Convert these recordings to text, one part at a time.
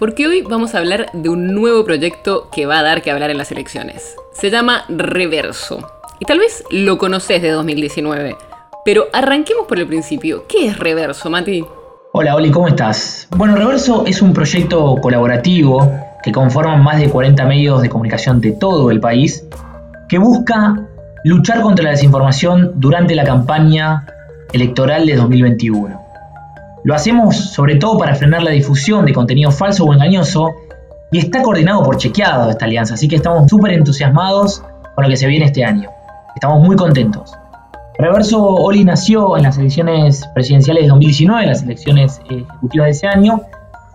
Porque hoy vamos a hablar de un nuevo proyecto que va a dar que hablar en las elecciones. Se llama Reverso. Y tal vez lo conoces de 2019. Pero arranquemos por el principio. ¿Qué es Reverso, Mati? Hola Oli, ¿cómo estás? Bueno, Reverso es un proyecto colaborativo que conforman más de 40 medios de comunicación de todo el país que busca luchar contra la desinformación durante la campaña electoral de 2021. Lo hacemos sobre todo para frenar la difusión de contenido falso o engañoso y está coordinado por Chequeado esta alianza, así que estamos súper entusiasmados con lo que se viene este año. Estamos muy contentos. Reverso Oli nació en las elecciones presidenciales de 2019, las elecciones ejecutivas de ese año,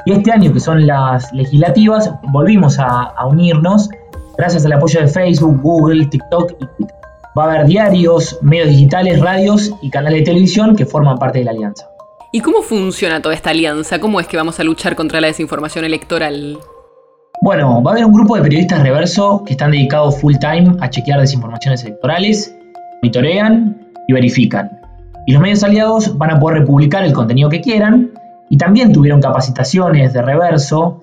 y este año, que son las legislativas, volvimos a, a unirnos gracias al apoyo de Facebook, Google, TikTok y Twitter. Va a haber diarios, medios digitales, radios y canales de televisión que forman parte de la alianza. ¿Y cómo funciona toda esta alianza? ¿Cómo es que vamos a luchar contra la desinformación electoral? Bueno, va a haber un grupo de periodistas reverso que están dedicados full time a chequear desinformaciones electorales, monitorean y verifican. Y los medios aliados van a poder republicar el contenido que quieran y también tuvieron capacitaciones de reverso,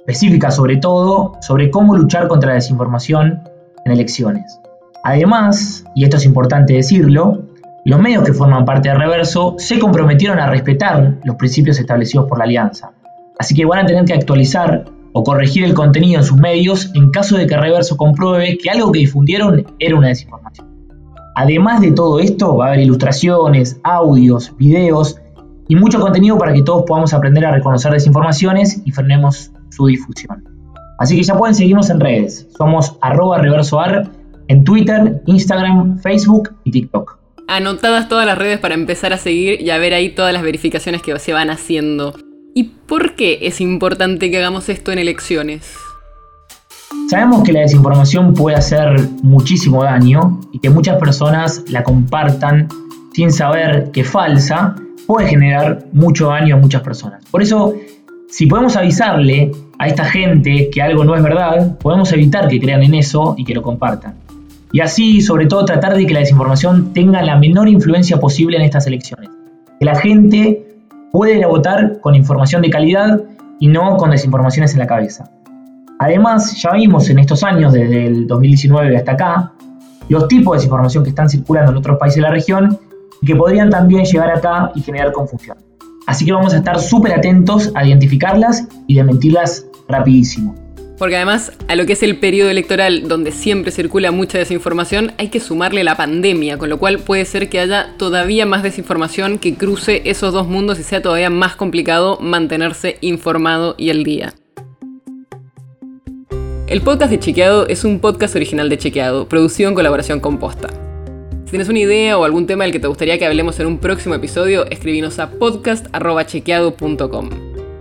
específicas sobre todo, sobre cómo luchar contra la desinformación en elecciones. Además, y esto es importante decirlo, los medios que forman parte de Reverso se comprometieron a respetar los principios establecidos por la alianza. Así que van a tener que actualizar o corregir el contenido en sus medios en caso de que Reverso compruebe que algo que difundieron era una desinformación. Además de todo esto, va a haber ilustraciones, audios, videos y mucho contenido para que todos podamos aprender a reconocer desinformaciones y frenemos su difusión. Así que ya pueden seguirnos en redes. Somos arroba reversoar en Twitter, Instagram, Facebook y TikTok. Anotadas todas las redes para empezar a seguir y a ver ahí todas las verificaciones que se van haciendo. ¿Y por qué es importante que hagamos esto en elecciones? Sabemos que la desinformación puede hacer muchísimo daño y que muchas personas la compartan sin saber que falsa puede generar mucho daño a muchas personas. Por eso, si podemos avisarle a esta gente que algo no es verdad, podemos evitar que crean en eso y que lo compartan. Y así, sobre todo, tratar de que la desinformación tenga la menor influencia posible en estas elecciones. Que la gente pueda ir a votar con información de calidad y no con desinformaciones en la cabeza. Además, ya vimos en estos años, desde el 2019 hasta acá, los tipos de desinformación que están circulando en otros países de la región y que podrían también llegar acá y generar confusión. Así que vamos a estar súper atentos a identificarlas y desmentirlas rapidísimo. Porque además a lo que es el periodo electoral donde siempre circula mucha desinformación hay que sumarle la pandemia, con lo cual puede ser que haya todavía más desinformación que cruce esos dos mundos y sea todavía más complicado mantenerse informado y al día. El podcast de Chequeado es un podcast original de Chequeado, producido en colaboración con Posta. Si tienes una idea o algún tema del que te gustaría que hablemos en un próximo episodio, escribinos a podcast.chequeado.com.